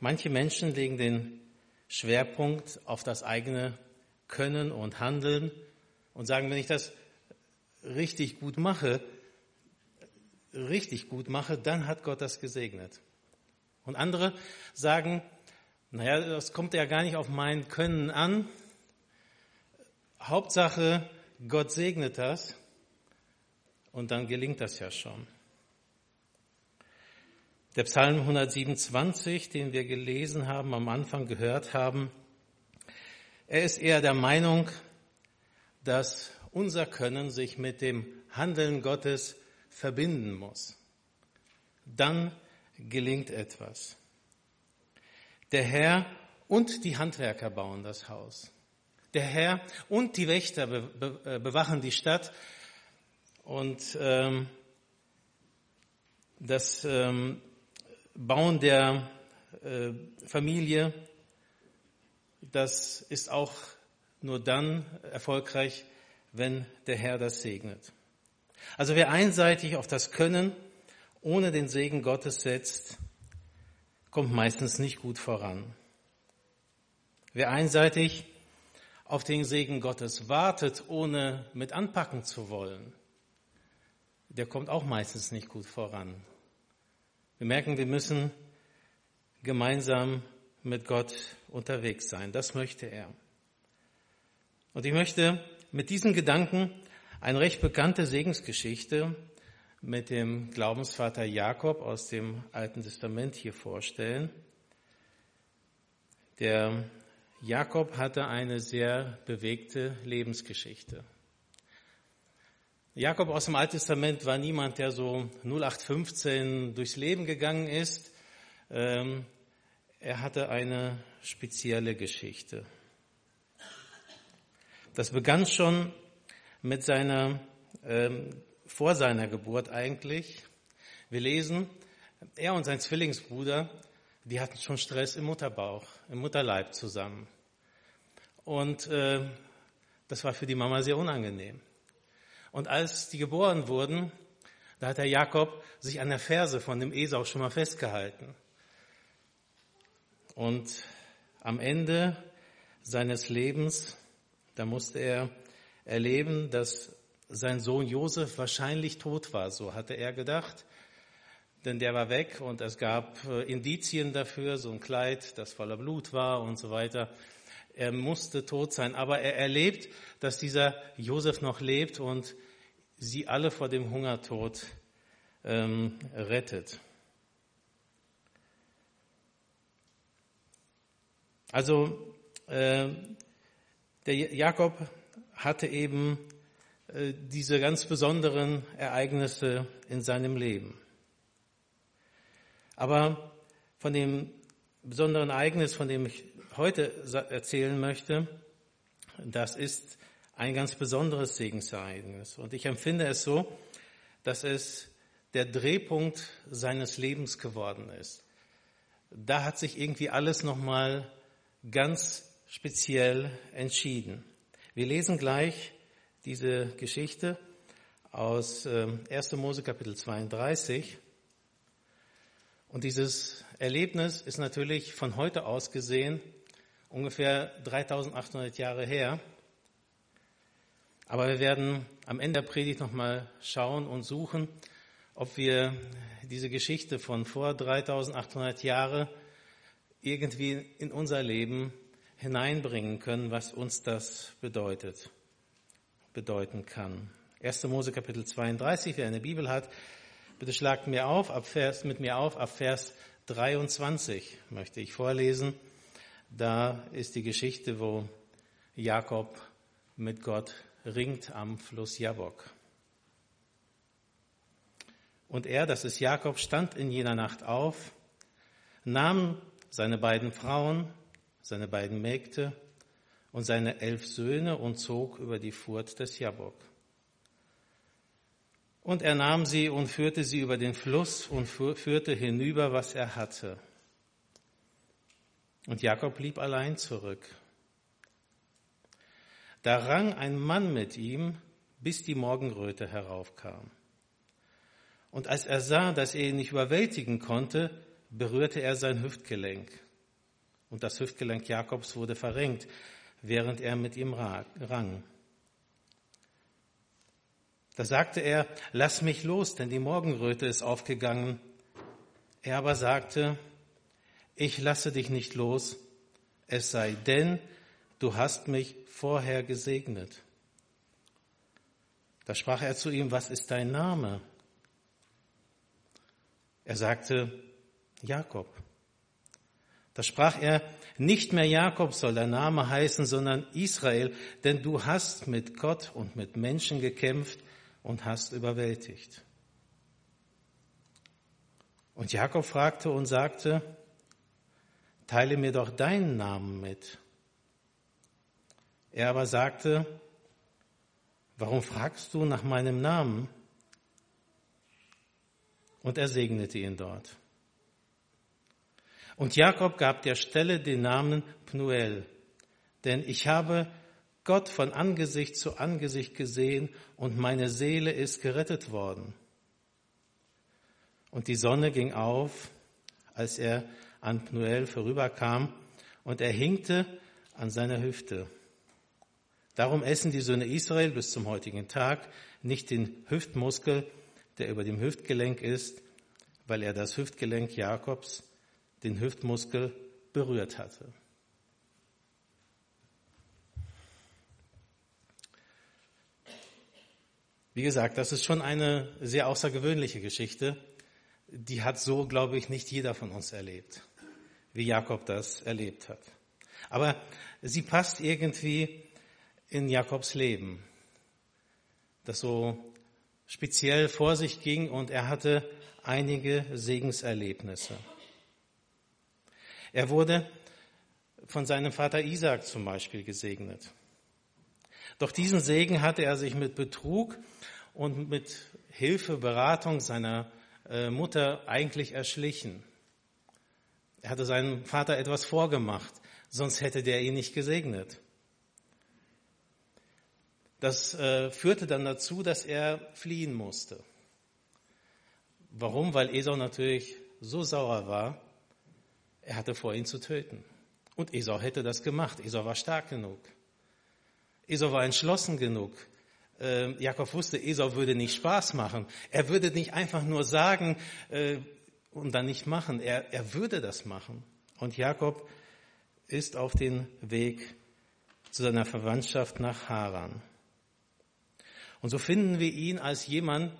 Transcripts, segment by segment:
Manche Menschen legen den Schwerpunkt auf das eigene Können und Handeln und sagen, wenn ich das richtig gut mache, richtig gut mache, dann hat Gott das gesegnet. Und andere sagen, naja, das kommt ja gar nicht auf mein Können an. Hauptsache, Gott segnet das und dann gelingt das ja schon. Der Psalm 127, den wir gelesen haben, am Anfang gehört haben, er ist eher der Meinung, dass unser Können sich mit dem Handeln Gottes verbinden muss. Dann gelingt etwas. Der Herr und die Handwerker bauen das Haus. Der Herr und die Wächter äh, bewachen die Stadt. Und ähm, das ähm, Bauen der äh, Familie, das ist auch nur dann erfolgreich, wenn der Herr das segnet. Also wer einseitig auf das Können ohne den Segen Gottes setzt, kommt meistens nicht gut voran. Wer einseitig auf den Segen Gottes wartet, ohne mit anpacken zu wollen, der kommt auch meistens nicht gut voran. Wir merken, wir müssen gemeinsam mit Gott unterwegs sein. Das möchte er. Und ich möchte mit diesen Gedanken eine recht bekannte Segensgeschichte mit dem Glaubensvater Jakob aus dem Alten Testament hier vorstellen. Der Jakob hatte eine sehr bewegte Lebensgeschichte. Jakob aus dem Alten Testament war niemand, der so 0815 durchs Leben gegangen ist. Ähm, er hatte eine spezielle Geschichte. Das begann schon mit seiner ähm, vor seiner Geburt eigentlich. Wir lesen, er und sein Zwillingsbruder, die hatten schon Stress im Mutterbauch, im Mutterleib zusammen. Und äh, das war für die Mama sehr unangenehm. Und als die geboren wurden, da hat der Jakob sich an der Ferse von dem Esau schon mal festgehalten. Und am Ende seines Lebens, da musste er erleben, dass sein Sohn Josef wahrscheinlich tot war, so hatte er gedacht. Denn der war weg und es gab äh, Indizien dafür, so ein Kleid, das voller Blut war und so weiter. Er musste tot sein, aber er erlebt, dass dieser Josef noch lebt und sie alle vor dem Hungertod ähm, rettet. Also äh, der Jakob hatte eben äh, diese ganz besonderen Ereignisse in seinem Leben. Aber von dem besonderen Ereignis, von dem ich heute erzählen möchte, das ist ein ganz besonderes Segensereignis. Und ich empfinde es so, dass es der Drehpunkt seines Lebens geworden ist. Da hat sich irgendwie alles nochmal ganz speziell entschieden. Wir lesen gleich diese Geschichte aus 1. Ähm, Mose Kapitel 32. Und dieses Erlebnis ist natürlich von heute aus gesehen ungefähr 3800 Jahre her. Aber wir werden am Ende der Predigt nochmal schauen und suchen, ob wir diese Geschichte von vor 3800 Jahren irgendwie in unser Leben hineinbringen können, was uns das bedeutet bedeuten kann. 1. Mose Kapitel 32, wer eine Bibel hat, bitte schlagt mir auf, ab Vers, mit mir auf, ab Vers 23 möchte ich vorlesen. Da ist die Geschichte, wo Jakob mit Gott ringt am Fluss Jabok. Und er, das ist Jakob, stand in jener Nacht auf, nahm seine beiden Frauen, seine beiden Mägde und seine elf Söhne und zog über die Furt des Jabok. Und er nahm sie und führte sie über den Fluss und führte hinüber, was er hatte. Und Jakob blieb allein zurück. Da rang ein Mann mit ihm, bis die Morgenröte heraufkam. Und als er sah, dass er ihn nicht überwältigen konnte, berührte er sein Hüftgelenk. und das Hüftgelenk Jakobs wurde verrenkt, während er mit ihm rang. Da sagte er, lass mich los, denn die Morgenröte ist aufgegangen. Er aber sagte, ich lasse dich nicht los, es sei denn, du hast mich vorher gesegnet. Da sprach er zu ihm, was ist dein Name? Er sagte, Jakob. Da sprach er, nicht mehr Jakob soll der Name heißen, sondern Israel, denn du hast mit Gott und mit Menschen gekämpft und hast überwältigt. Und Jakob fragte und sagte, teile mir doch deinen Namen mit. Er aber sagte, warum fragst du nach meinem Namen? Und er segnete ihn dort. Und Jakob gab der Stelle den Namen Pnuel, denn ich habe Gott von Angesicht zu Angesicht gesehen und meine Seele ist gerettet worden. Und die Sonne ging auf, als er an Pnuel vorüberkam, und er hinkte an seiner Hüfte. Darum essen die Söhne Israel bis zum heutigen Tag nicht den Hüftmuskel, der über dem Hüftgelenk ist, weil er das Hüftgelenk Jakobs den Hüftmuskel berührt hatte. Wie gesagt, das ist schon eine sehr außergewöhnliche Geschichte. Die hat so, glaube ich, nicht jeder von uns erlebt, wie Jakob das erlebt hat. Aber sie passt irgendwie in Jakobs Leben, das so speziell vor sich ging und er hatte einige Segenserlebnisse. Er wurde von seinem Vater Isaac zum Beispiel gesegnet. Doch diesen Segen hatte er sich mit Betrug und mit Hilfe, Beratung seiner äh, Mutter eigentlich erschlichen. Er hatte seinem Vater etwas vorgemacht, sonst hätte der ihn nicht gesegnet. Das äh, führte dann dazu, dass er fliehen musste. Warum? Weil Esau natürlich so sauer war, er hatte vor, ihn zu töten. Und Esau hätte das gemacht. Esau war stark genug. Esau war entschlossen genug. Ähm, Jakob wusste, Esau würde nicht Spaß machen. Er würde nicht einfach nur sagen äh, und dann nicht machen. Er, er würde das machen. Und Jakob ist auf den Weg zu seiner Verwandtschaft nach Haran. Und so finden wir ihn als jemand,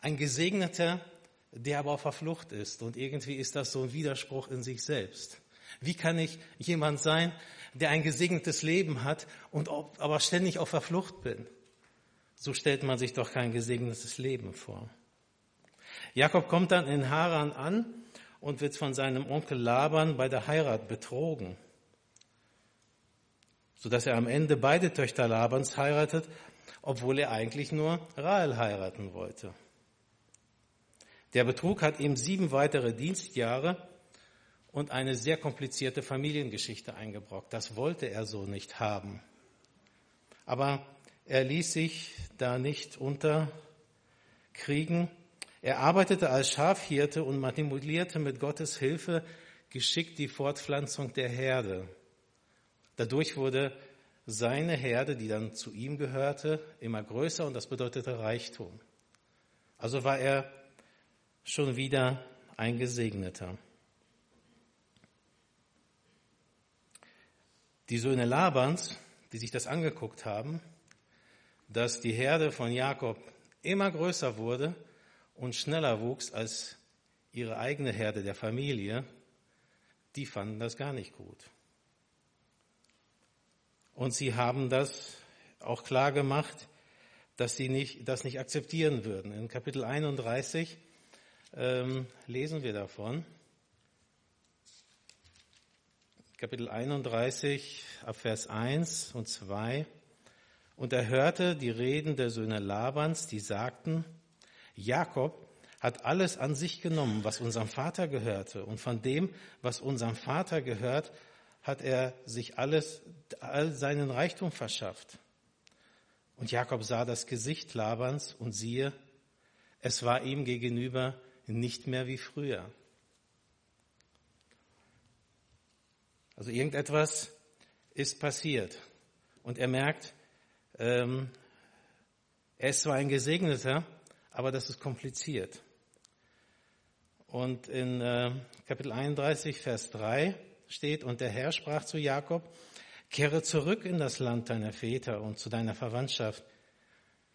ein Gesegneter, der aber auf der Flucht ist. Und irgendwie ist das so ein Widerspruch in sich selbst. Wie kann ich jemand sein, der ein gesegnetes Leben hat und aber ständig auf der Flucht bin? So stellt man sich doch kein gesegnetes Leben vor. Jakob kommt dann in Haran an und wird von seinem Onkel Laban bei der Heirat betrogen, sodass er am Ende beide Töchter Labans heiratet, obwohl er eigentlich nur Rahel heiraten wollte. Der Betrug hat ihm sieben weitere Dienstjahre und eine sehr komplizierte Familiengeschichte eingebrockt. Das wollte er so nicht haben. Aber er ließ sich da nicht unterkriegen. Er arbeitete als Schafhirte und manipulierte mit Gottes Hilfe geschickt die Fortpflanzung der Herde. Dadurch wurde seine Herde, die dann zu ihm gehörte, immer größer und das bedeutete Reichtum. Also war er schon wieder ein Gesegneter. Die Söhne Labans, die sich das angeguckt haben, dass die Herde von Jakob immer größer wurde und schneller wuchs als ihre eigene Herde der Familie, die fanden das gar nicht gut. Und sie haben das auch klar gemacht, dass sie nicht, das nicht akzeptieren würden. In Kapitel 31 ähm, lesen wir davon. Kapitel 31 ab Vers 1 und 2. Und er hörte die Reden der Söhne Labans, die sagten, Jakob hat alles an sich genommen, was unserem Vater gehörte. Und von dem, was unserem Vater gehört, hat er sich alles, all seinen Reichtum verschafft. Und Jakob sah das Gesicht Labans und siehe, es war ihm gegenüber nicht mehr wie früher. Also irgendetwas ist passiert. Und er merkt, ähm, er ist zwar ein Gesegneter, aber das ist kompliziert. Und in äh, Kapitel 31, Vers 3 steht, und der Herr sprach zu Jakob, kehre zurück in das Land deiner Väter und zu deiner Verwandtschaft.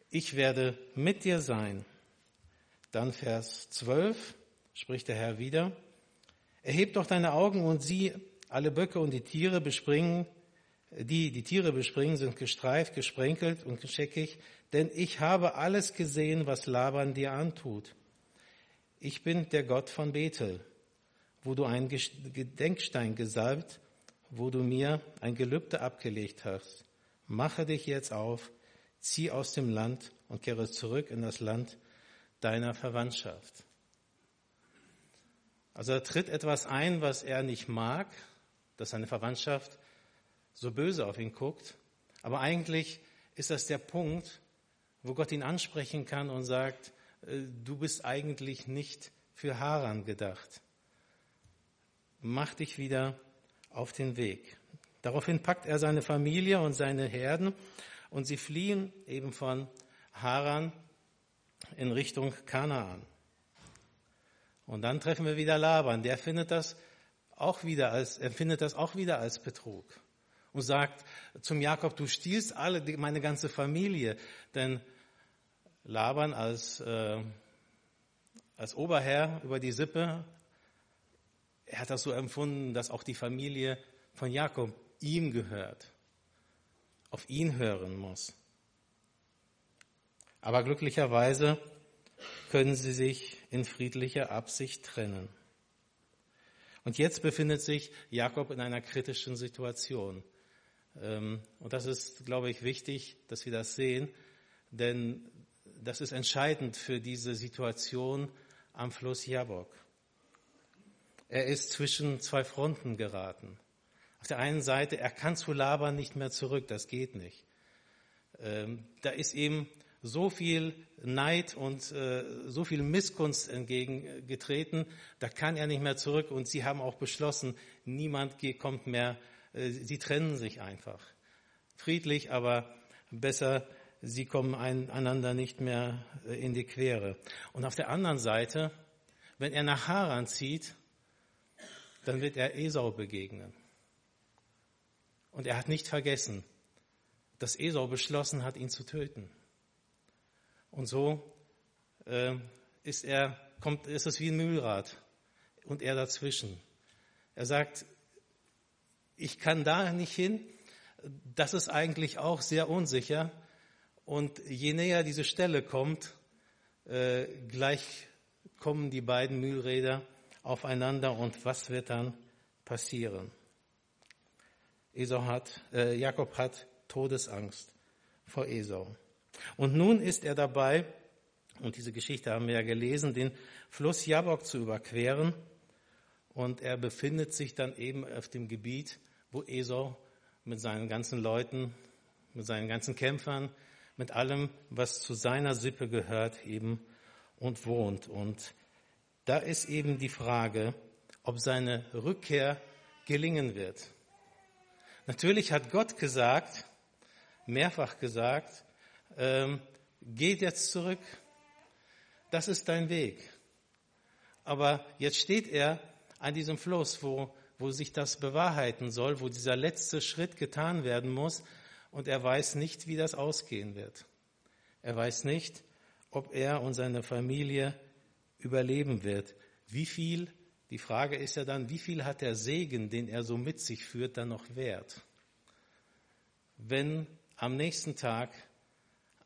Ich werde mit dir sein. Dann Vers 12 spricht der Herr wieder, erheb doch deine Augen und sieh, alle Böcke und die Tiere bespringen, die die Tiere bespringen, sind gestreift, gesprenkelt und gescheckig, denn ich habe alles gesehen, was Laban dir antut. Ich bin der Gott von Bethel, wo du einen Gedenkstein gesalbt, wo du mir ein Gelübde abgelegt hast. Mache dich jetzt auf, zieh aus dem Land und kehre zurück in das Land deiner Verwandtschaft. Also er tritt etwas ein, was er nicht mag, dass seine Verwandtschaft so böse auf ihn guckt. Aber eigentlich ist das der Punkt, wo Gott ihn ansprechen kann und sagt, äh, du bist eigentlich nicht für Haran gedacht. Mach dich wieder auf den Weg. Daraufhin packt er seine Familie und seine Herden und sie fliehen eben von Haran in Richtung Kanaan. Und dann treffen wir wieder Laban. Der findet das auch wieder als, er findet das auch wieder als Betrug und sagt zum Jakob, du stiehlst alle, meine ganze Familie. Denn Laban als, äh, als Oberherr über die Sippe, er hat das so empfunden, dass auch die Familie von Jakob ihm gehört, auf ihn hören muss. Aber glücklicherweise können sie sich in friedlicher Absicht trennen. Und jetzt befindet sich Jakob in einer kritischen Situation. Ähm, und das ist, glaube ich, wichtig, dass wir das sehen, denn das ist entscheidend für diese Situation am Fluss Jabok. Er ist zwischen zwei Fronten geraten. Auf der einen Seite, er kann zu Laban nicht mehr zurück, das geht nicht. Ähm, da ist ihm so viel Neid und äh, so viel Missgunst entgegengetreten, da kann er nicht mehr zurück und sie haben auch beschlossen, niemand kommt mehr äh, sie trennen sich einfach. Friedlich, aber besser, sie kommen einander nicht mehr äh, in die Quere. Und auf der anderen Seite, wenn er nach Haran zieht, dann wird er Esau begegnen. Und er hat nicht vergessen, dass Esau beschlossen hat, ihn zu töten. Und so äh, ist er, kommt, ist es wie ein Mühlrad und er dazwischen. Er sagt, ich kann da nicht hin. Das ist eigentlich auch sehr unsicher. Und je näher diese Stelle kommt, äh, gleich kommen die beiden Mühlräder aufeinander und was wird dann passieren? Esau hat, äh, Jakob hat Todesangst vor Esau. Und nun ist er dabei, und diese Geschichte haben wir ja gelesen, den Fluss Jabok zu überqueren. Und er befindet sich dann eben auf dem Gebiet, wo Esau mit seinen ganzen Leuten, mit seinen ganzen Kämpfern, mit allem, was zu seiner Sippe gehört, eben und wohnt. Und da ist eben die Frage, ob seine Rückkehr gelingen wird. Natürlich hat Gott gesagt, mehrfach gesagt, ähm, geht jetzt zurück, das ist dein Weg. Aber jetzt steht er an diesem Fluss, wo, wo sich das bewahrheiten soll, wo dieser letzte Schritt getan werden muss und er weiß nicht, wie das ausgehen wird. Er weiß nicht, ob er und seine Familie überleben wird. Wie viel, die Frage ist ja dann, wie viel hat der Segen, den er so mit sich führt, dann noch wert? Wenn am nächsten Tag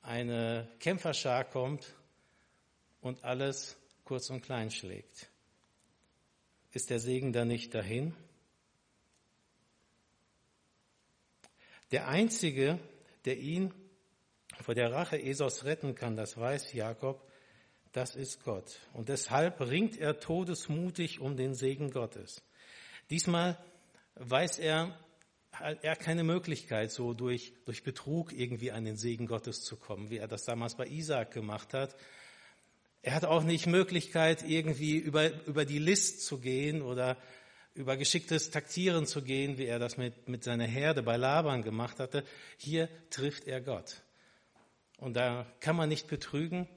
eine Kämpferschar kommt und alles kurz und klein schlägt. Ist der Segen dann nicht dahin? Der Einzige, der ihn vor der Rache Esaus retten kann, das weiß Jakob, das ist Gott. Und deshalb ringt er todesmutig um den Segen Gottes. Diesmal weiß er, er hat keine Möglichkeit, so durch, durch Betrug irgendwie an den Segen Gottes zu kommen, wie er das damals bei Isaac gemacht hat. Er hat auch nicht Möglichkeit, irgendwie über, über die List zu gehen oder über geschicktes Taktieren zu gehen, wie er das mit, mit seiner Herde bei Laban gemacht hatte. Hier trifft er Gott. Und da kann man nicht betrügen,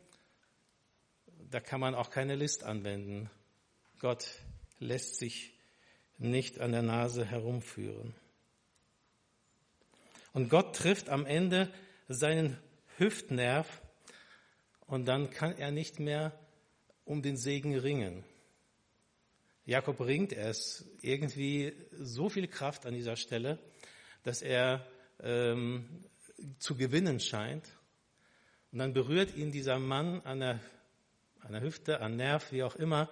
da kann man auch keine List anwenden. Gott lässt sich nicht an der Nase herumführen. Und Gott trifft am Ende seinen Hüftnerv und dann kann er nicht mehr um den Segen ringen. Jakob ringt, er ist irgendwie so viel Kraft an dieser Stelle, dass er ähm, zu gewinnen scheint. Und dann berührt ihn dieser Mann an der, an der Hüfte, an Nerv, wie auch immer.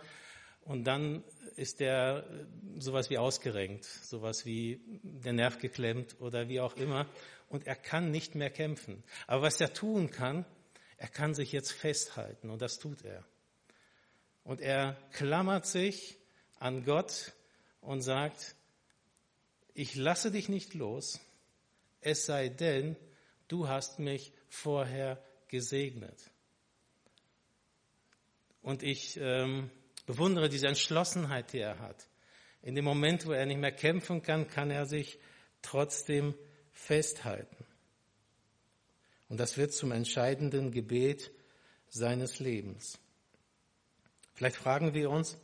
Und dann ist er sowas wie ausgerenkt, sowas wie der Nerv geklemmt oder wie auch immer. Und er kann nicht mehr kämpfen. Aber was er tun kann, er kann sich jetzt festhalten und das tut er. Und er klammert sich an Gott und sagt, ich lasse dich nicht los, es sei denn, du hast mich vorher gesegnet. Und ich ähm, bewundere diese Entschlossenheit, die er hat. In dem Moment, wo er nicht mehr kämpfen kann, kann er sich trotzdem festhalten. Und das wird zum entscheidenden Gebet seines Lebens. Vielleicht fragen wir uns,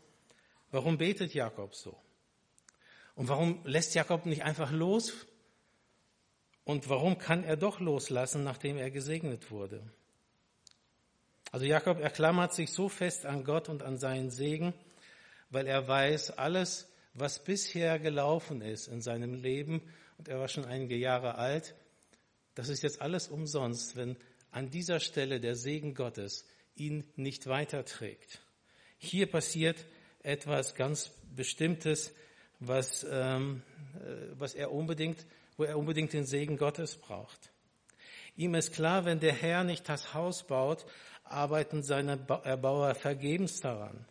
warum betet Jakob so? Und warum lässt Jakob nicht einfach los? Und warum kann er doch loslassen, nachdem er gesegnet wurde? Also Jakob erklammert sich so fest an Gott und an seinen Segen, weil er weiß, alles, was bisher gelaufen ist in seinem Leben, und er war schon einige Jahre alt, das ist jetzt alles umsonst, wenn an dieser Stelle der Segen Gottes ihn nicht weiterträgt. Hier passiert etwas ganz Bestimmtes, was, ähm, äh, was er unbedingt, wo er unbedingt den Segen Gottes braucht. Ihm ist klar, wenn der Herr nicht das Haus baut, arbeiten seine Erbauer vergebens daran.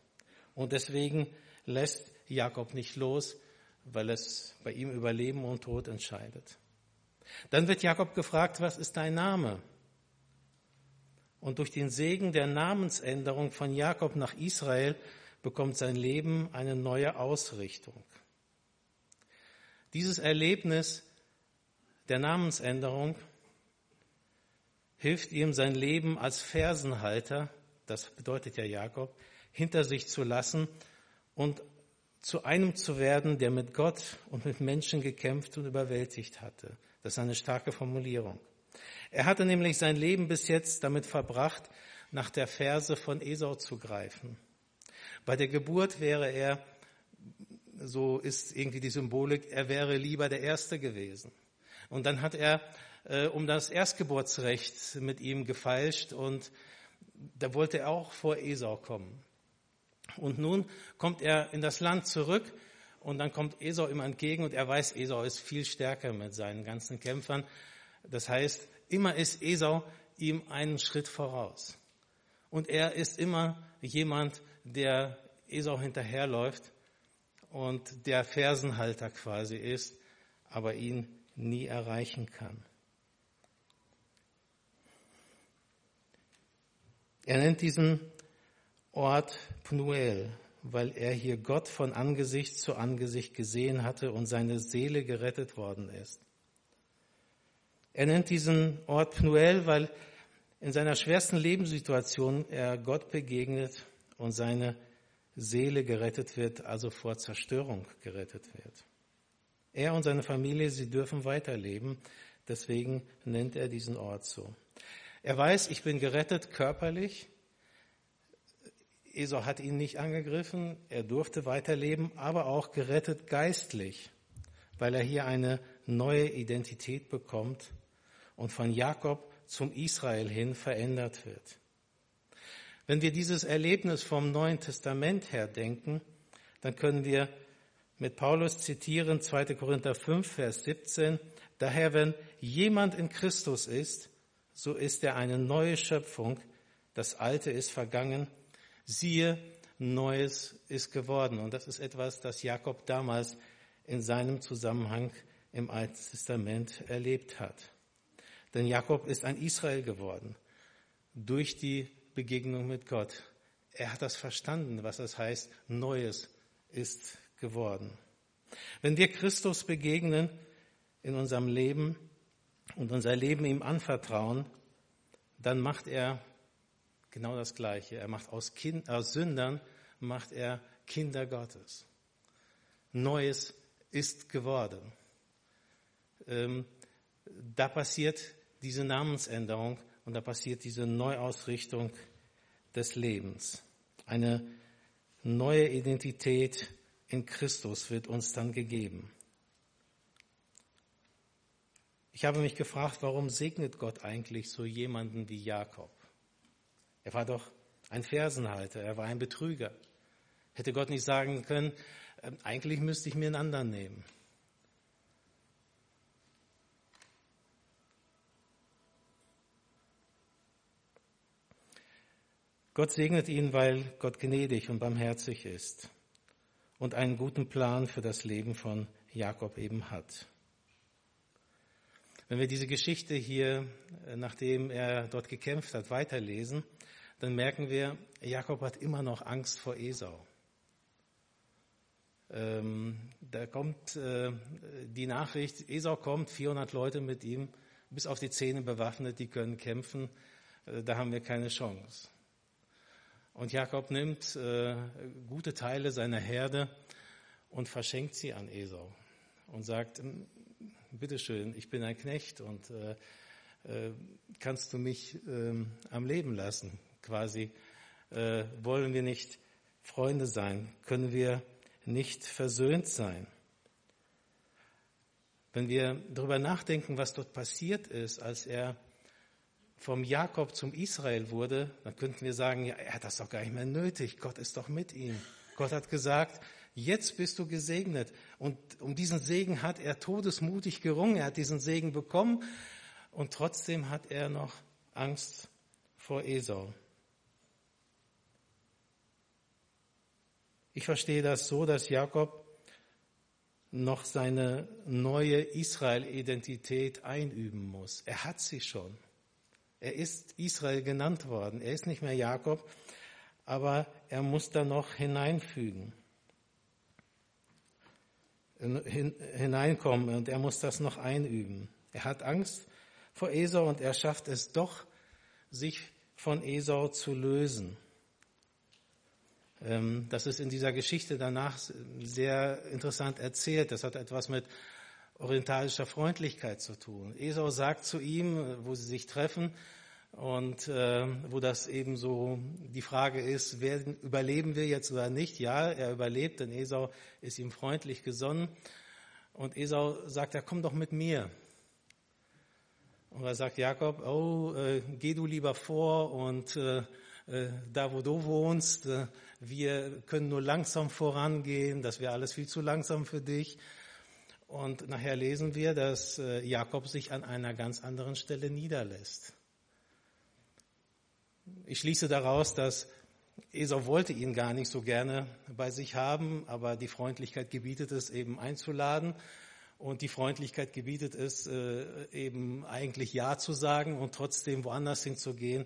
Und deswegen lässt Jakob nicht los, weil es bei ihm über Leben und Tod entscheidet. Dann wird Jakob gefragt, was ist dein Name? Und durch den Segen der Namensänderung von Jakob nach Israel bekommt sein Leben eine neue Ausrichtung. Dieses Erlebnis der Namensänderung hilft ihm, sein Leben als Fersenhalter, das bedeutet ja Jakob, hinter sich zu lassen und zu einem zu werden, der mit Gott und mit Menschen gekämpft und überwältigt hatte. Das ist eine starke Formulierung. Er hatte nämlich sein Leben bis jetzt damit verbracht, nach der Verse von Esau zu greifen. Bei der Geburt wäre er, so ist irgendwie die Symbolik, er wäre lieber der Erste gewesen. Und dann hat er äh, um das Erstgeburtsrecht mit ihm gefeilscht und da wollte er auch vor Esau kommen. Und nun kommt er in das Land zurück und dann kommt Esau ihm entgegen und er weiß, Esau ist viel stärker mit seinen ganzen Kämpfern. Das heißt, immer ist Esau ihm einen Schritt voraus. Und er ist immer jemand, der Esau hinterherläuft und der Fersenhalter quasi ist, aber ihn nie erreichen kann. Er nennt diesen Ort Pnuel, weil er hier Gott von Angesicht zu Angesicht gesehen hatte und seine Seele gerettet worden ist. Er nennt diesen Ort Pnuel, weil in seiner schwersten Lebenssituation er Gott begegnet und seine Seele gerettet wird, also vor Zerstörung gerettet wird. Er und seine Familie, sie dürfen weiterleben, deswegen nennt er diesen Ort so. Er weiß, ich bin gerettet körperlich. Esau hat ihn nicht angegriffen, er durfte weiterleben, aber auch gerettet geistlich, weil er hier eine neue Identität bekommt und von Jakob zum Israel hin verändert wird. Wenn wir dieses Erlebnis vom Neuen Testament her denken, dann können wir mit Paulus zitieren 2. Korinther 5, Vers 17. Daher, wenn jemand in Christus ist, so ist er eine neue Schöpfung. Das Alte ist vergangen. Siehe, Neues ist geworden. Und das ist etwas, das Jakob damals in seinem Zusammenhang im Alten Testament erlebt hat. Denn Jakob ist ein Israel geworden durch die Begegnung mit Gott. Er hat das verstanden, was das heißt, Neues ist geworden. Wenn wir Christus begegnen in unserem Leben und unser Leben ihm anvertrauen, dann macht er genau das Gleiche. Er macht aus, kind, aus Sündern, macht er Kinder Gottes. Neues ist geworden. Ähm, da passiert diese Namensänderung und da passiert diese Neuausrichtung des Lebens. Eine neue Identität in Christus wird uns dann gegeben. Ich habe mich gefragt, warum segnet Gott eigentlich so jemanden wie Jakob? Er war doch ein Fersenhalter, er war ein Betrüger. Hätte Gott nicht sagen können, ähm, eigentlich müsste ich mir einen anderen nehmen. Gott segnet ihn, weil Gott gnädig und barmherzig ist und einen guten Plan für das Leben von Jakob eben hat. Wenn wir diese Geschichte hier, äh, nachdem er dort gekämpft hat, weiterlesen, dann merken wir, Jakob hat immer noch Angst vor Esau. Ähm, da kommt äh, die Nachricht, Esau kommt, 400 Leute mit ihm, bis auf die Zähne bewaffnet, die können kämpfen, äh, da haben wir keine Chance. Und Jakob nimmt äh, gute Teile seiner Herde und verschenkt sie an Esau und sagt, bitteschön, ich bin ein Knecht und äh, äh, kannst du mich ähm, am Leben lassen? Quasi äh, wollen wir nicht Freunde sein, können wir nicht versöhnt sein. Wenn wir darüber nachdenken, was dort passiert ist, als er vom Jakob zum Israel wurde, dann könnten wir sagen, ja, er hat das doch gar nicht mehr nötig. Gott ist doch mit ihm. Gott hat gesagt, jetzt bist du gesegnet. Und um diesen Segen hat er todesmutig gerungen. Er hat diesen Segen bekommen. Und trotzdem hat er noch Angst vor Esau. Ich verstehe das so, dass Jakob noch seine neue Israel-Identität einüben muss. Er hat sie schon. Er ist Israel genannt worden. Er ist nicht mehr Jakob, aber er muss da noch hineinfügen, hineinkommen und er muss das noch einüben. Er hat Angst vor Esau und er schafft es doch, sich von Esau zu lösen. Ähm, das ist in dieser Geschichte danach sehr interessant erzählt. Das hat etwas mit orientalischer Freundlichkeit zu tun. Esau sagt zu ihm, wo sie sich treffen, und äh, wo das eben so die Frage ist, werden, überleben wir jetzt oder nicht? Ja, er überlebt, denn Esau ist ihm freundlich gesonnen. Und Esau sagt, ja, komm doch mit mir. Und da sagt Jakob, oh, äh, geh du lieber vor und äh, äh, da, wo du wohnst, äh, wir können nur langsam vorangehen, das wäre alles viel zu langsam für dich. Und nachher lesen wir, dass äh, Jakob sich an einer ganz anderen Stelle niederlässt. Ich schließe daraus, dass Esau wollte ihn gar nicht so gerne bei sich haben, aber die Freundlichkeit gebietet es eben einzuladen und die Freundlichkeit gebietet es äh, eben eigentlich Ja zu sagen und trotzdem woanders hinzugehen,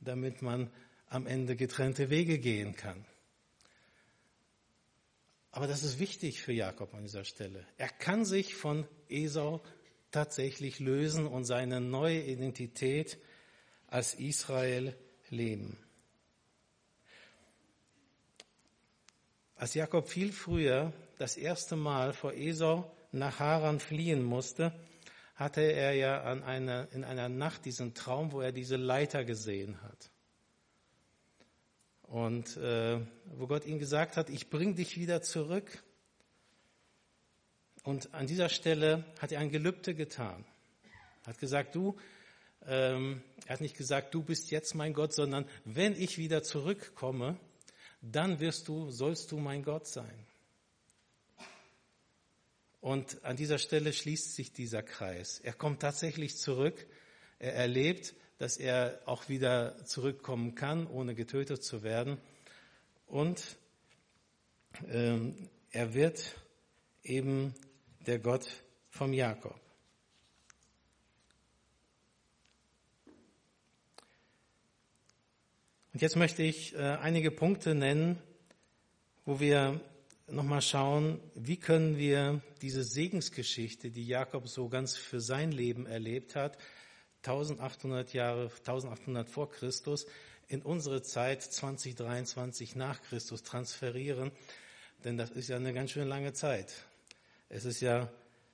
damit man am Ende getrennte Wege gehen kann. Aber das ist wichtig für Jakob an dieser Stelle. Er kann sich von Esau tatsächlich lösen und seine neue Identität als Israel leben. Als Jakob viel früher das erste Mal vor Esau nach Haran fliehen musste, hatte er ja an einer, in einer Nacht diesen Traum, wo er diese Leiter gesehen hat. Und äh, wo Gott ihm gesagt hat, ich bring dich wieder zurück. Und an dieser Stelle hat er ein Gelübde getan. Er hat gesagt, du, ähm, er hat nicht gesagt, du bist jetzt mein Gott, sondern wenn ich wieder zurückkomme, dann wirst du, sollst du mein Gott sein. Und an dieser Stelle schließt sich dieser Kreis. Er kommt tatsächlich zurück. Er erlebt, dass er auch wieder zurückkommen kann, ohne getötet zu werden. Und ähm, er wird eben der Gott vom Jakob. Und jetzt möchte ich äh, einige Punkte nennen, wo wir nochmal schauen, wie können wir diese Segensgeschichte, die Jakob so ganz für sein Leben erlebt hat, 1800 Jahre, 1800 vor Christus, in unsere Zeit 2023 nach Christus transferieren, denn das ist ja eine ganz schön lange Zeit. Es ist ja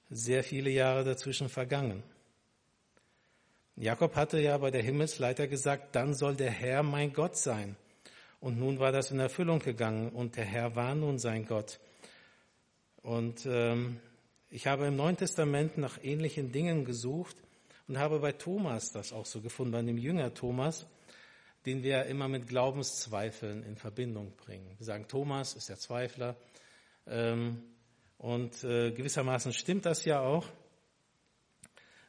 sehr viele Jahre dazwischen vergangen. Jakob hatte ja bei der Himmelsleiter gesagt, dann soll der Herr mein Gott sein. Und nun war das in Erfüllung gegangen und der Herr war nun sein Gott. Und ähm, ich habe im Neuen Testament nach ähnlichen Dingen gesucht und habe bei Thomas das auch so gefunden, bei dem Jünger Thomas, den wir immer mit Glaubenszweifeln in Verbindung bringen. Wir sagen, Thomas ist der Zweifler. Ähm, und äh, gewissermaßen stimmt das ja auch.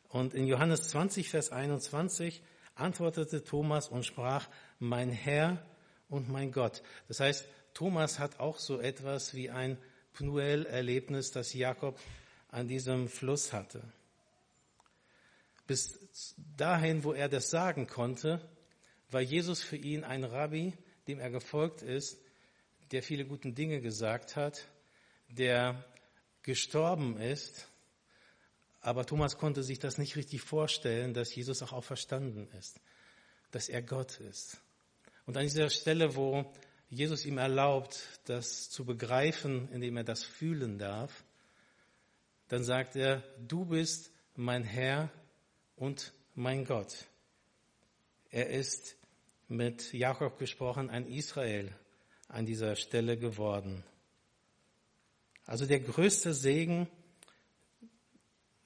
Und in Johannes 20, Vers 21 antwortete Thomas und sprach, mein Herr und mein Gott. Das heißt, Thomas hat auch so etwas wie ein Pnuel-Erlebnis, das Jakob an diesem Fluss hatte. Bis dahin, wo er das sagen konnte, war Jesus für ihn ein Rabbi, dem er gefolgt ist, der viele gute Dinge gesagt hat, der gestorben ist. Aber Thomas konnte sich das nicht richtig vorstellen, dass Jesus auch auferstanden ist, dass er Gott ist. Und an dieser Stelle, wo Jesus ihm erlaubt, das zu begreifen, indem er das fühlen darf, dann sagt er, du bist mein Herr und mein Gott. Er ist mit Jakob gesprochen ein Israel an dieser Stelle geworden. Also der größte Segen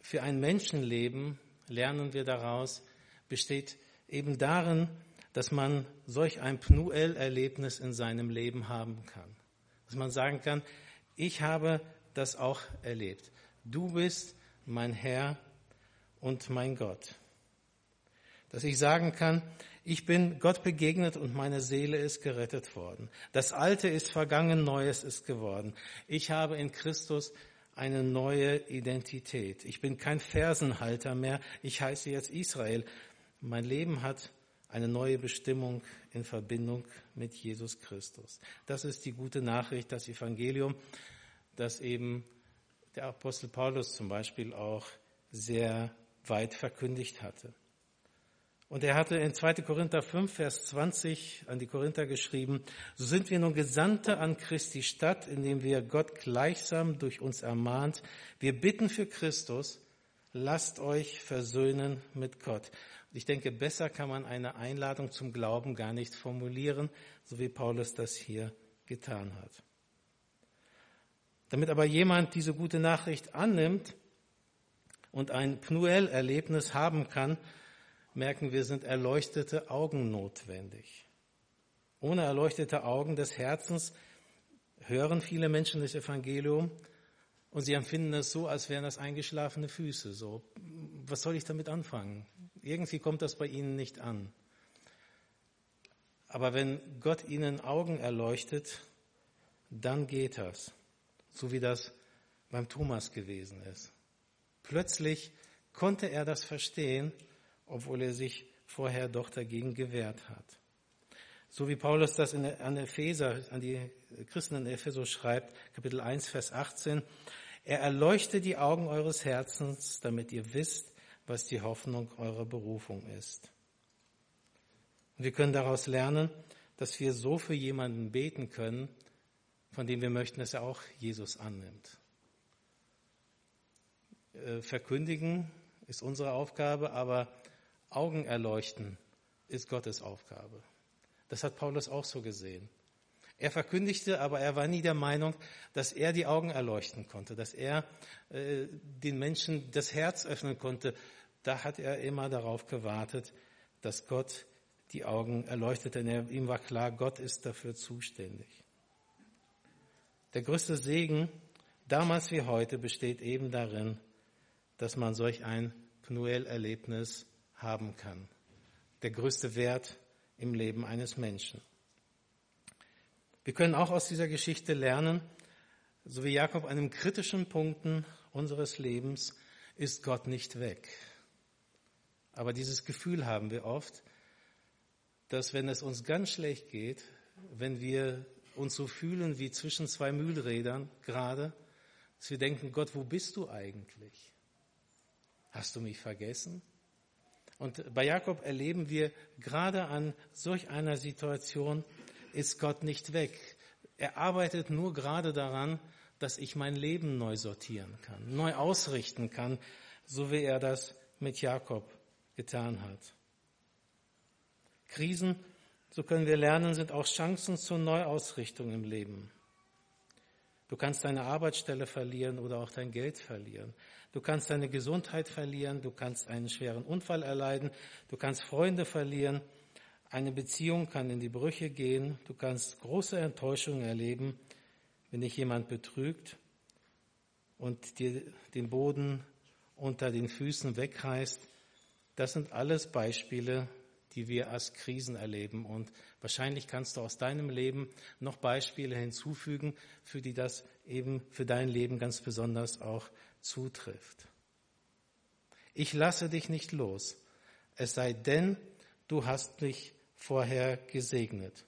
für ein Menschenleben, lernen wir daraus, besteht eben darin, dass man solch ein Pnuel-Erlebnis in seinem Leben haben kann. Dass man sagen kann, ich habe das auch erlebt. Du bist mein Herr und mein Gott. Dass ich sagen kann, ich bin Gott begegnet und meine Seele ist gerettet worden. Das Alte ist vergangen, Neues ist geworden. Ich habe in Christus eine neue Identität. Ich bin kein Fersenhalter mehr. Ich heiße jetzt Israel. Mein Leben hat eine neue Bestimmung in Verbindung mit Jesus Christus. Das ist die gute Nachricht, das Evangelium, das eben der Apostel Paulus zum Beispiel auch sehr weit verkündigt hatte. Und er hatte in 2. Korinther 5, Vers 20 an die Korinther geschrieben, so sind wir nun Gesandte an Christi Stadt, indem wir Gott gleichsam durch uns ermahnt. Wir bitten für Christus, lasst euch versöhnen mit Gott. Ich denke, besser kann man eine Einladung zum Glauben gar nicht formulieren, so wie Paulus das hier getan hat. Damit aber jemand diese gute Nachricht annimmt und ein Pnuel-Erlebnis haben kann, merken wir, sind erleuchtete Augen notwendig. Ohne erleuchtete Augen des Herzens hören viele Menschen das Evangelium und sie empfinden es so, als wären das eingeschlafene Füße. So, was soll ich damit anfangen? Irgendwie kommt das bei ihnen nicht an. Aber wenn Gott ihnen Augen erleuchtet, dann geht das, so wie das beim Thomas gewesen ist. Plötzlich konnte er das verstehen, obwohl er sich vorher doch dagegen gewehrt hat. So wie Paulus das in, an Epheser, an die Christen in Ephesus schreibt, Kapitel 1, Vers 18, er erleuchtet die Augen eures Herzens, damit ihr wisst, was die Hoffnung eurer Berufung ist. Und wir können daraus lernen, dass wir so für jemanden beten können, von dem wir möchten, dass er auch Jesus annimmt. Äh, verkündigen ist unsere Aufgabe, aber Augen erleuchten ist Gottes Aufgabe. Das hat Paulus auch so gesehen. Er verkündigte, aber er war nie der Meinung, dass er die Augen erleuchten konnte, dass er äh, den Menschen das Herz öffnen konnte. Da hat er immer darauf gewartet, dass Gott die Augen erleuchtete. Denn ihm war klar, Gott ist dafür zuständig. Der größte Segen, damals wie heute, besteht eben darin, dass man solch ein Pnuel-Erlebnis haben kann. Der größte Wert im Leben eines Menschen. Wir können auch aus dieser Geschichte lernen, so wie Jakob an einem kritischen Punkten unseres Lebens ist Gott nicht weg. Aber dieses Gefühl haben wir oft, dass wenn es uns ganz schlecht geht, wenn wir uns so fühlen wie zwischen zwei Mühlrädern gerade, dass wir denken, Gott, wo bist du eigentlich? Hast du mich vergessen? Und bei Jakob erleben wir gerade an solch einer Situation ist Gott nicht weg. Er arbeitet nur gerade daran, dass ich mein Leben neu sortieren kann, neu ausrichten kann, so wie er das mit Jakob getan hat. Krisen, so können wir lernen, sind auch Chancen zur Neuausrichtung im Leben. Du kannst deine Arbeitsstelle verlieren oder auch dein Geld verlieren. Du kannst deine Gesundheit verlieren, du kannst einen schweren Unfall erleiden, du kannst Freunde verlieren, eine Beziehung kann in die Brüche gehen, du kannst große Enttäuschungen erleben, wenn dich jemand betrügt und dir den Boden unter den Füßen wegreißt. Das sind alles Beispiele, die wir als Krisen erleben. Und wahrscheinlich kannst du aus deinem Leben noch Beispiele hinzufügen, für die das eben für dein Leben ganz besonders auch zutrifft. Ich lasse dich nicht los, es sei denn, du hast mich vorher gesegnet.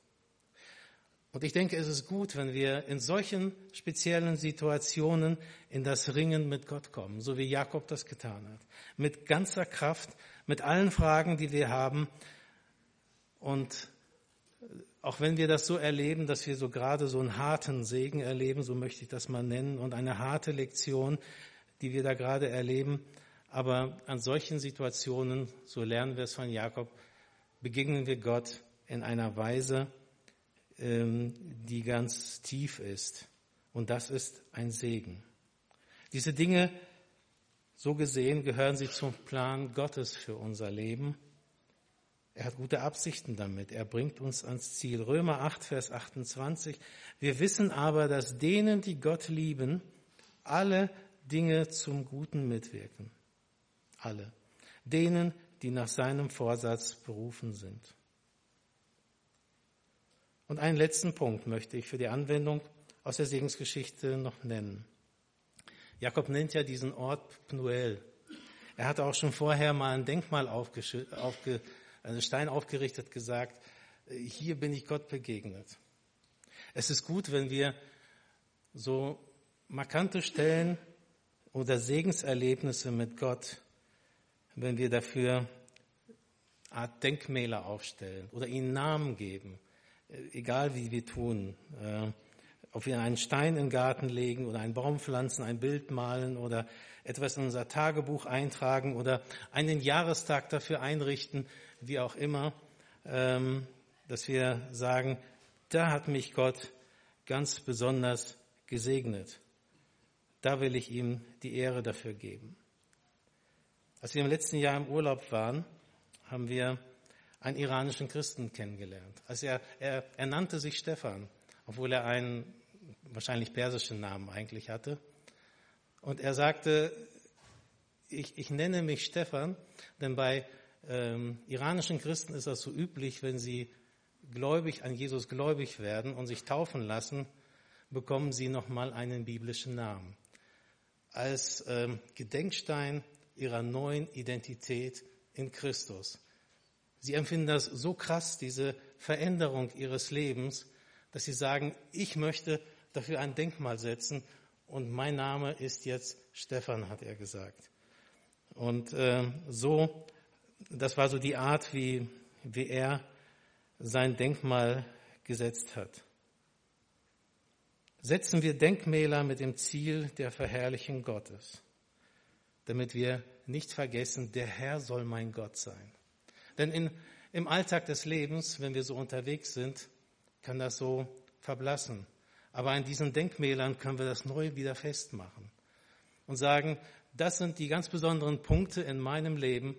Und ich denke, es ist gut, wenn wir in solchen speziellen Situationen in das Ringen mit Gott kommen, so wie Jakob das getan hat. Mit ganzer Kraft, mit allen Fragen, die wir haben. Und auch wenn wir das so erleben, dass wir so gerade so einen harten Segen erleben, so möchte ich das mal nennen, und eine harte Lektion, die wir da gerade erleben, aber an solchen Situationen, so lernen wir es von Jakob, begegnen wir Gott in einer Weise, ähm, die ganz tief ist. Und das ist ein Segen. Diese Dinge, so gesehen, gehören sie zum Plan Gottes für unser Leben. Er hat gute Absichten damit. Er bringt uns ans Ziel. Römer 8, Vers 28. Wir wissen aber, dass denen, die Gott lieben, alle Dinge zum Guten mitwirken. Alle. Denen, die nach seinem Vorsatz berufen sind. Und einen letzten Punkt möchte ich für die Anwendung aus der Segensgeschichte noch nennen. Jakob nennt ja diesen Ort Pnuel. Er hatte auch schon vorher mal ein Denkmal aufge, einen Stein aufgerichtet, gesagt, hier bin ich Gott begegnet. Es ist gut, wenn wir so markante Stellen oder Segenserlebnisse mit Gott wenn wir dafür Art Denkmäler aufstellen oder ihnen Namen geben, äh, egal wie wir tun. Äh, ob wir einen Stein in den Garten legen oder einen Baum pflanzen, ein Bild malen oder etwas in unser Tagebuch eintragen oder einen Jahrestag dafür einrichten, wie auch immer, ähm, dass wir sagen, da hat mich Gott ganz besonders gesegnet. Da will ich ihm die Ehre dafür geben. Als wir im letzten Jahr im Urlaub waren, haben wir einen iranischen Christen kennengelernt. Also er, er, er nannte sich Stefan, obwohl er einen wahrscheinlich persischen Namen eigentlich hatte. Und er sagte, ich, ich nenne mich Stefan, denn bei ähm, iranischen Christen ist das so üblich, wenn sie gläubig an Jesus gläubig werden und sich taufen lassen, bekommen sie nochmal einen biblischen Namen. Als ähm, Gedenkstein ihrer neuen Identität in Christus. Sie empfinden das so krass, diese Veränderung ihres Lebens, dass sie sagen, ich möchte dafür ein Denkmal setzen und mein Name ist jetzt Stefan, hat er gesagt. Und äh, so, das war so die Art, wie, wie er sein Denkmal gesetzt hat. Setzen wir Denkmäler mit dem Ziel der Verherrlichung Gottes damit wir nicht vergessen, der Herr soll mein Gott sein. Denn in, im Alltag des Lebens, wenn wir so unterwegs sind, kann das so verblassen. Aber an diesen Denkmälern können wir das neu wieder festmachen und sagen, das sind die ganz besonderen Punkte in meinem Leben,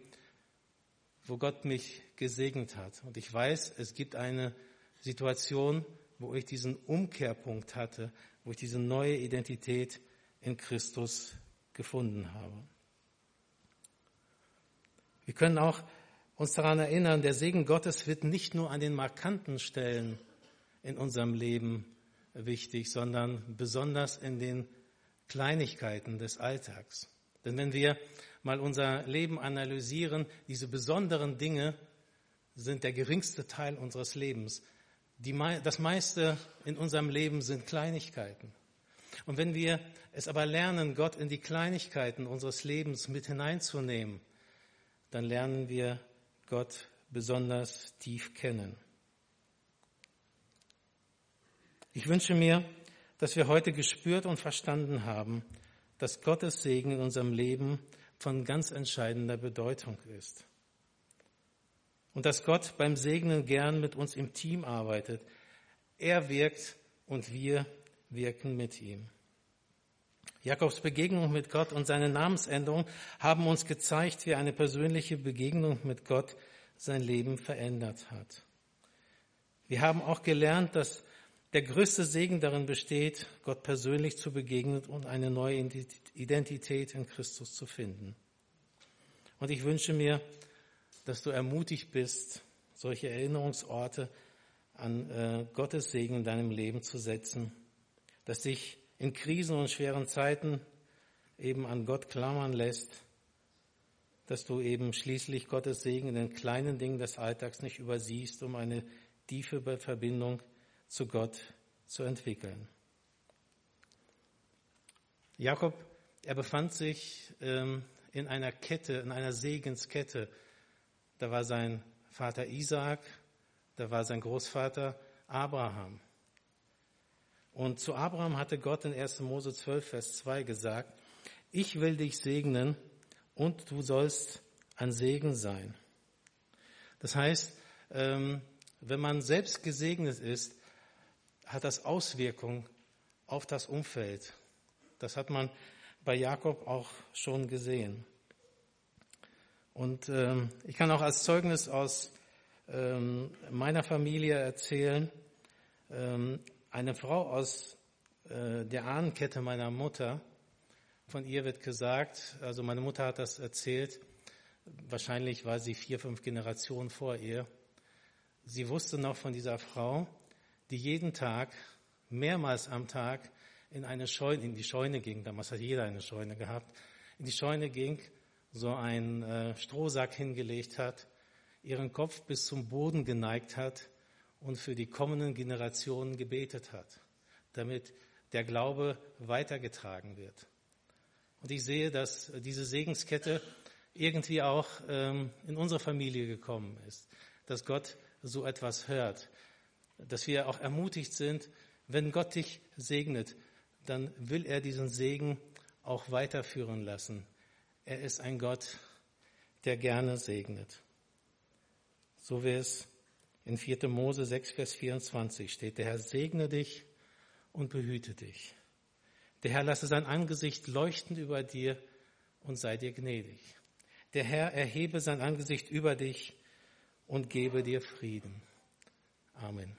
wo Gott mich gesegnet hat. Und ich weiß, es gibt eine Situation, wo ich diesen Umkehrpunkt hatte, wo ich diese neue Identität in Christus gefunden habe. Wir können auch uns daran erinnern, der Segen Gottes wird nicht nur an den markanten Stellen in unserem Leben wichtig, sondern besonders in den Kleinigkeiten des Alltags. Denn wenn wir mal unser Leben analysieren, diese besonderen Dinge sind der geringste Teil unseres Lebens. Die, das meiste in unserem Leben sind Kleinigkeiten. Und wenn wir es aber lernen, Gott in die Kleinigkeiten unseres Lebens mit hineinzunehmen, dann lernen wir Gott besonders tief kennen. Ich wünsche mir, dass wir heute gespürt und verstanden haben, dass Gottes Segen in unserem Leben von ganz entscheidender Bedeutung ist. Und dass Gott beim Segnen gern mit uns im Team arbeitet. Er wirkt und wir wirken mit ihm. Jakobs Begegnung mit Gott und seine Namensänderung haben uns gezeigt, wie eine persönliche Begegnung mit Gott sein Leben verändert hat. Wir haben auch gelernt, dass der größte Segen darin besteht, Gott persönlich zu begegnen und eine neue Identität in Christus zu finden. Und ich wünsche mir, dass du ermutigt bist, solche Erinnerungsorte an äh, Gottes Segen in deinem Leben zu setzen, dass dich in Krisen und schweren Zeiten eben an Gott klammern lässt, dass du eben schließlich Gottes Segen in den kleinen Dingen des Alltags nicht übersiehst, um eine tiefe Verbindung zu Gott zu entwickeln. Jakob, er befand sich ähm, in einer Kette, in einer Segenskette. Da war sein Vater Isaak, da war sein Großvater Abraham. Und zu Abraham hatte Gott in 1. Mose 12, Vers 2 gesagt, ich will dich segnen und du sollst ein Segen sein. Das heißt, ähm, wenn man selbst gesegnet ist, hat das Auswirkungen auf das Umfeld. Das hat man bei Jakob auch schon gesehen. Und ähm, ich kann auch als Zeugnis aus ähm, meiner Familie erzählen, ähm, eine Frau aus äh, der Ahnenkette meiner Mutter, von ihr wird gesagt, also meine Mutter hat das erzählt, wahrscheinlich war sie vier, fünf Generationen vor ihr. Sie wusste noch von dieser Frau, die jeden Tag, mehrmals am Tag, in eine Scheune, in die Scheune ging. Damals hat jeder eine Scheune gehabt. In die Scheune ging, so einen äh, Strohsack hingelegt hat, ihren Kopf bis zum Boden geneigt hat und für die kommenden Generationen gebetet hat, damit der Glaube weitergetragen wird. Und ich sehe, dass diese Segenskette irgendwie auch ähm, in unsere Familie gekommen ist, dass Gott so etwas hört, dass wir auch ermutigt sind, wenn Gott dich segnet, dann will er diesen Segen auch weiterführen lassen. Er ist ein Gott, der gerne segnet. So wie es in 4. Mose 6, Vers 24 steht, der Herr segne dich und behüte dich. Der Herr lasse sein Angesicht leuchten über dir und sei dir gnädig. Der Herr erhebe sein Angesicht über dich und gebe dir Frieden. Amen.